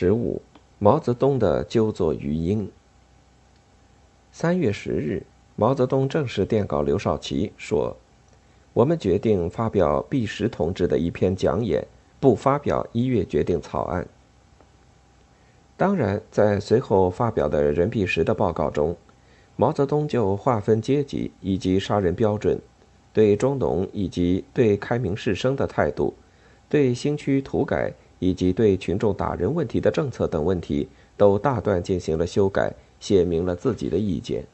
十五，毛泽东的纠作余英。三月十日，毛泽东正式电稿刘少奇说：“我们决定发表毕石同志的一篇讲演，不发表一月决定草案。”当然，在随后发表的任弼时的报告中，毛泽东就划分阶级以及杀人标准，对中农以及对开明士绅的态度，对新区土改。以及对群众打人问题的政策等问题，都大段进行了修改，写明了自己的意见。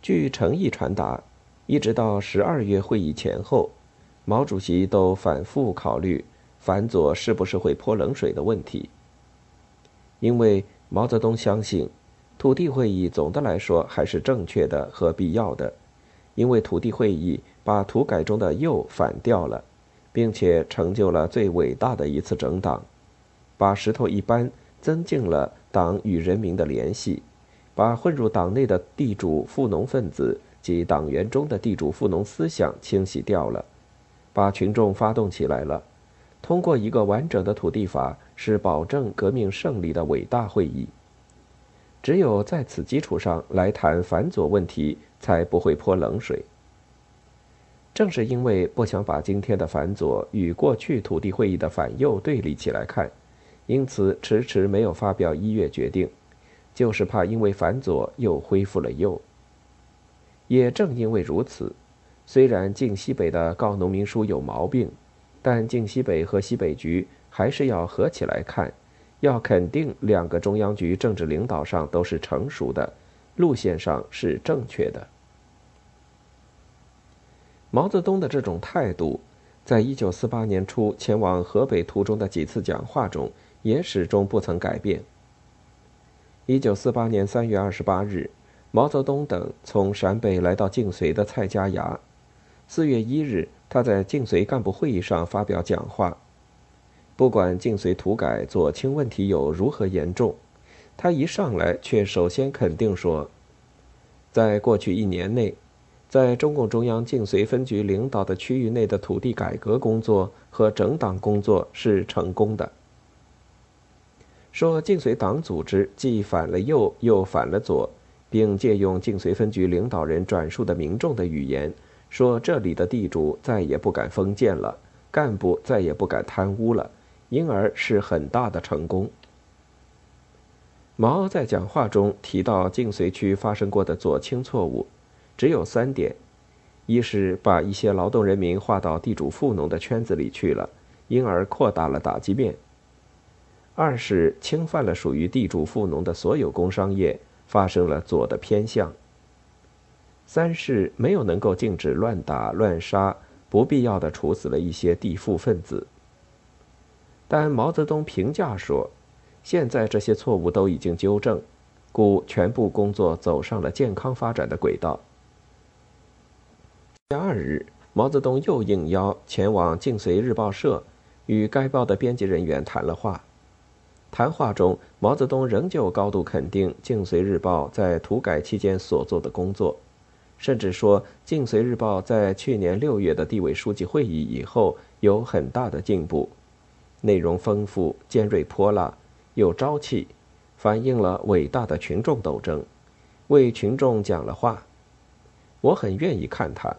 据诚意传达，一直到十二月会议前后，毛主席都反复考虑反左是不是会泼冷水的问题。因为毛泽东相信，土地会议总的来说还是正确的和必要的，因为土地会议把土改中的右反掉了。并且成就了最伟大的一次整党，把石头一搬，增进了党与人民的联系，把混入党内的地主富农分子及党员中的地主富农思想清洗掉了，把群众发动起来了。通过一个完整的土地法，是保证革命胜利的伟大会议。只有在此基础上来谈反左问题，才不会泼冷水。正是因为不想把今天的反左与过去土地会议的反右对立起来看，因此迟迟没有发表一月决定，就是怕因为反左又恢复了右。也正因为如此，虽然晋西北的告农民书有毛病，但晋西北和西北局还是要合起来看，要肯定两个中央局政治领导上都是成熟的，路线上是正确的。毛泽东的这种态度，在一九四八年初前往河北途中的几次讲话中，也始终不曾改变。一九四八年三月二十八日，毛泽东等从陕北来到晋绥的蔡家崖。四月一日，他在晋绥干部会议上发表讲话。不管晋绥土改左倾问题有如何严重，他一上来却首先肯定说，在过去一年内。在中共中央晋绥分局领导的区域内的土地改革工作和整党工作是成功的。说晋绥党组织既反了右又反了左，并借用晋绥分局领导人转述的民众的语言，说这里的地主再也不敢封建了，干部再也不敢贪污了，因而是很大的成功。毛在讲话中提到晋绥区发生过的左倾错误。只有三点：一是把一些劳动人民划到地主富农的圈子里去了，因而扩大了打击面；二是侵犯了属于地主富农的所有工商业，发生了左的偏向；三是没有能够禁止乱打乱杀，不必要的处死了一些地富分子。但毛泽东评价说，现在这些错误都已经纠正，故全部工作走上了健康发展的轨道。第二日，毛泽东又应邀前往晋绥日报社，与该报的编辑人员谈了话。谈话中，毛泽东仍旧高度肯定晋绥日报在土改期间所做的工作，甚至说晋绥日报在去年六月的地委书记会议以后有很大的进步，内容丰富、尖锐泼辣、有朝气，反映了伟大的群众斗争，为群众讲了话。我很愿意看他。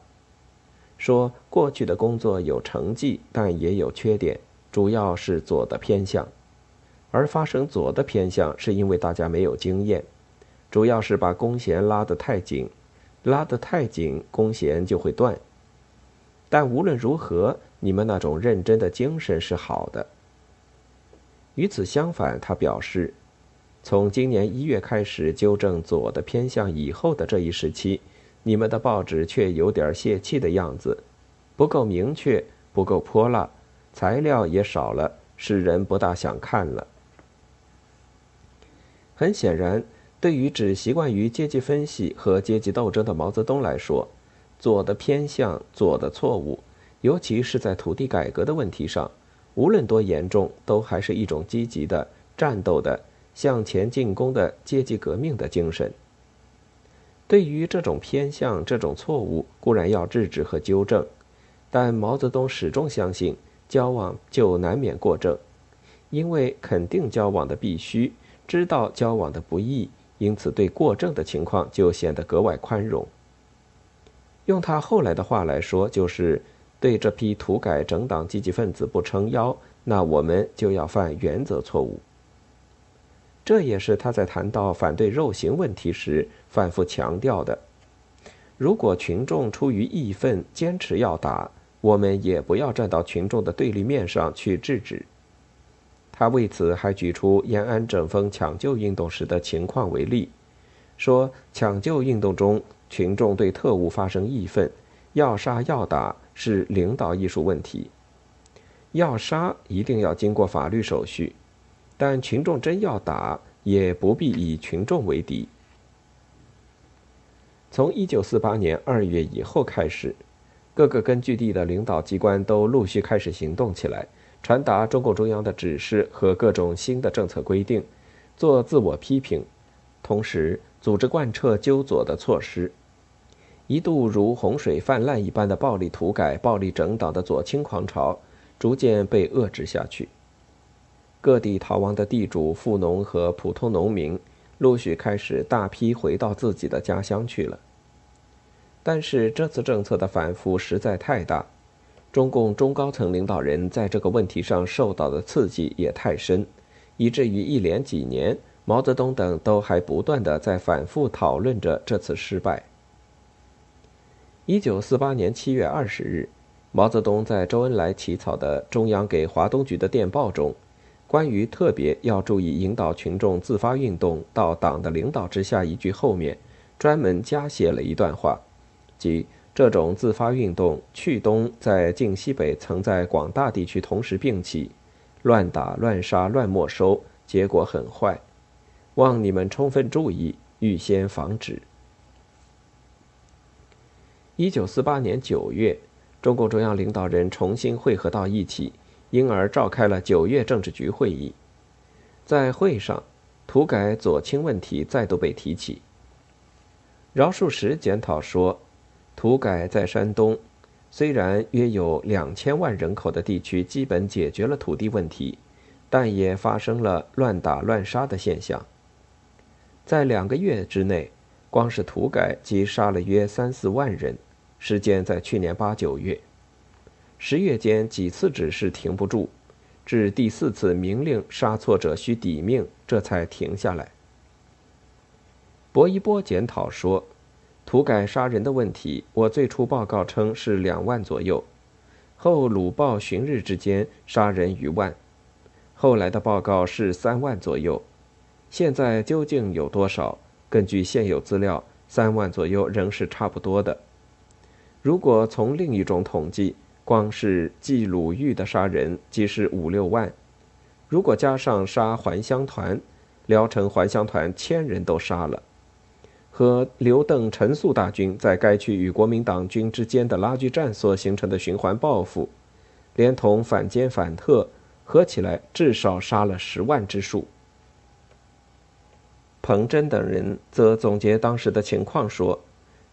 说过去的工作有成绩，但也有缺点，主要是左的偏向，而发生左的偏向是因为大家没有经验，主要是把弓弦拉得太紧，拉得太紧，弓弦就会断。但无论如何，你们那种认真的精神是好的。与此相反，他表示，从今年一月开始纠正左的偏向以后的这一时期。你们的报纸却有点泄气的样子，不够明确，不够泼辣，材料也少了，使人不大想看了。很显然，对于只习惯于阶级分析和阶级斗争的毛泽东来说，左的偏向、左的错误，尤其是在土地改革的问题上，无论多严重，都还是一种积极的、战斗的、向前进攻的阶级革命的精神。对于这种偏向、这种错误，固然要制止和纠正，但毛泽东始终相信，交往就难免过正，因为肯定交往的必须，知道交往的不易，因此对过正的情况就显得格外宽容。用他后来的话来说，就是对这批土改整党积极分子不撑腰，那我们就要犯原则错误。这也是他在谈到反对肉刑问题时反复强调的。如果群众出于义愤坚持要打，我们也不要站到群众的对立面上去制止。他为此还举出延安整风抢救运动时的情况为例，说抢救运动中群众对特务发生义愤，要杀要打是领导艺术问题。要杀一定要经过法律手续，但群众真要打，也不必以群众为敌。从一九四八年二月以后开始，各个根据地的领导机关都陆续开始行动起来。传达中共中央的指示和各种新的政策规定，做自我批评，同时组织贯彻纠左的措施。一度如洪水泛滥一般的暴力土改、暴力整党的左倾狂潮，逐渐被遏制下去。各地逃亡的地主、富农和普通农民，陆续开始大批回到自己的家乡去了。但是这次政策的反复实在太大。中共中高层领导人在这个问题上受到的刺激也太深，以至于一连几年，毛泽东等都还不断的在反复讨论着这次失败。一九四八年七月二十日，毛泽东在周恩来起草的中央给华东局的电报中，关于特别要注意引导群众自发运动到党的领导之下一句后面，专门加写了一段话，即。这种自发运动去东在晋西北曾在广大地区同时并起，乱打乱杀乱没收，结果很坏，望你们充分注意，预先防止。一九四八年九月，中共中央领导人重新会合到一起，因而召开了九月政治局会议。在会上，土改左倾问题再度被提起。饶漱石检讨说。土改在山东，虽然约有两千万人口的地区基本解决了土地问题，但也发生了乱打乱杀的现象。在两个月之内，光是土改即杀了约三四万人，时间在去年八九月，十月间几次指示停不住，至第四次明令杀错者需抵命，这才停下来。薄一波检讨说。土改杀人的问题，我最初报告称是两万左右，后鲁报旬日之间杀人逾万，后来的报告是三万左右，现在究竟有多少？根据现有资料，三万左右仍是差不多的。如果从另一种统计，光是冀鲁豫的杀人即是五六万，如果加上杀还乡团，聊城还乡团千人都杀了。和刘邓陈粟大军在该区与国民党军之间的拉锯战所形成的循环报复，连同反奸反特，合起来至少杀了十万之数。彭真等人则总结当时的情况说：“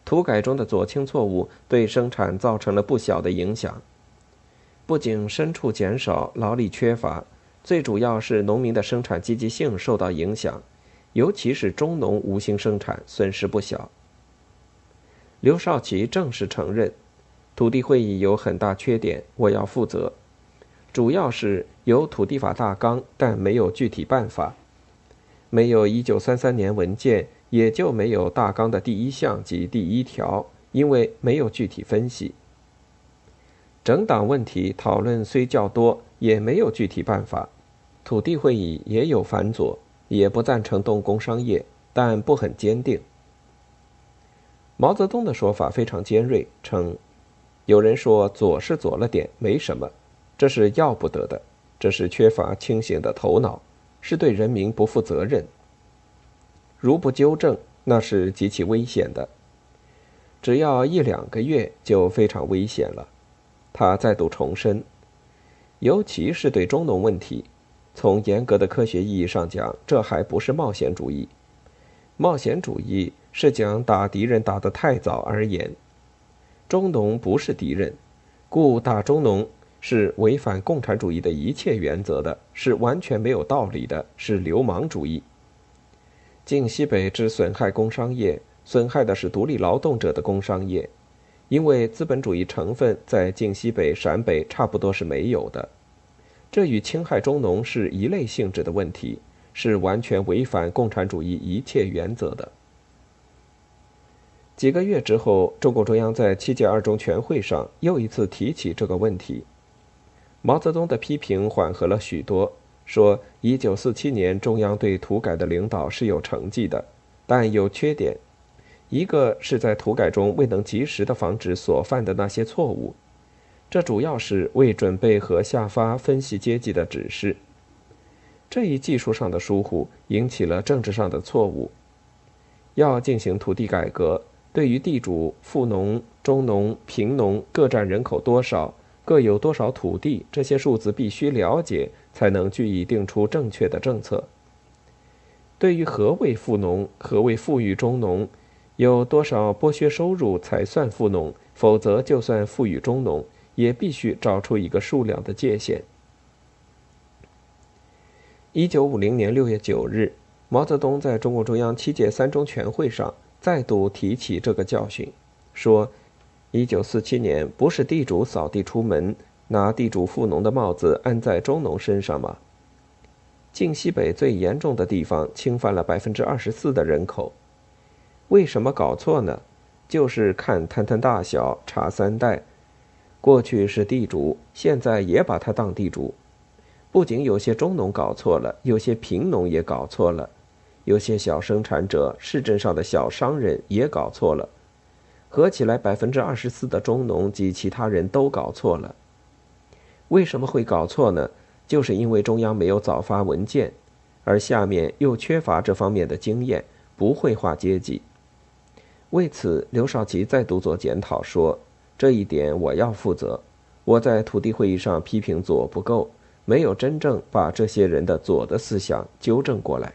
土改中的左倾错误对生产造成了不小的影响，不仅牲畜减少、劳力缺乏，最主要是农民的生产积极性受到影响。”尤其是中农无心生产，损失不小。刘少奇正式承认，土地会议有很大缺点，我要负责。主要是有土地法大纲，但没有具体办法；没有一九三三年文件，也就没有大纲的第一项及第一条，因为没有具体分析。整党问题讨论虽较多，也没有具体办法。土地会议也有反左。也不赞成动工商业，但不很坚定。毛泽东的说法非常尖锐，称：“有人说左是左了点，没什么，这是要不得的，这是缺乏清醒的头脑，是对人民不负责任。如不纠正，那是极其危险的。只要一两个月就非常危险了。”他再度重申，尤其是对中农问题。从严格的科学意义上讲，这还不是冒险主义。冒险主义是讲打敌人打得太早而言。中农不是敌人，故打中农是违反共产主义的一切原则的，是完全没有道理的，是流氓主义。晋西北之损害工商业，损害的是独立劳动者的工商业，因为资本主义成分在晋西北、陕北差不多是没有的。这与侵害中农是一类性质的问题，是完全违反共产主义一切原则的。几个月之后，中共中央在七届二中全会上又一次提起这个问题。毛泽东的批评缓和了许多，说：一九四七年中央对土改的领导是有成绩的，但有缺点，一个是在土改中未能及时的防止所犯的那些错误。这主要是未准备和下发分析阶级的指示，这一技术上的疏忽引起了政治上的错误。要进行土地改革，对于地主、富农、中农、贫农各占人口多少、各有多少土地，这些数字必须了解，才能据以定出正确的政策。对于何谓富农、何谓富裕中农，有多少剥削收入才算富农，否则就算富裕中农。也必须找出一个数量的界限。一九五零年六月九日，毛泽东在中共中央七届三中全会上再度提起这个教训，说：“一九四七年不是地主扫地出门，拿地主富农的帽子安在中农身上吗？晋西北最严重的地方侵犯了百分之二十四的人口，为什么搞错呢？就是看摊摊大小，查三代。”过去是地主，现在也把他当地主。不仅有些中农搞错了，有些贫农也搞错了，有些小生产者、市镇上的小商人也搞错了。合起来，百分之二十四的中农及其他人都搞错了。为什么会搞错呢？就是因为中央没有早发文件，而下面又缺乏这方面的经验，不会划阶级。为此，刘少奇再度做检讨说。这一点我要负责。我在土地会议上批评左不够，没有真正把这些人的左的思想纠正过来。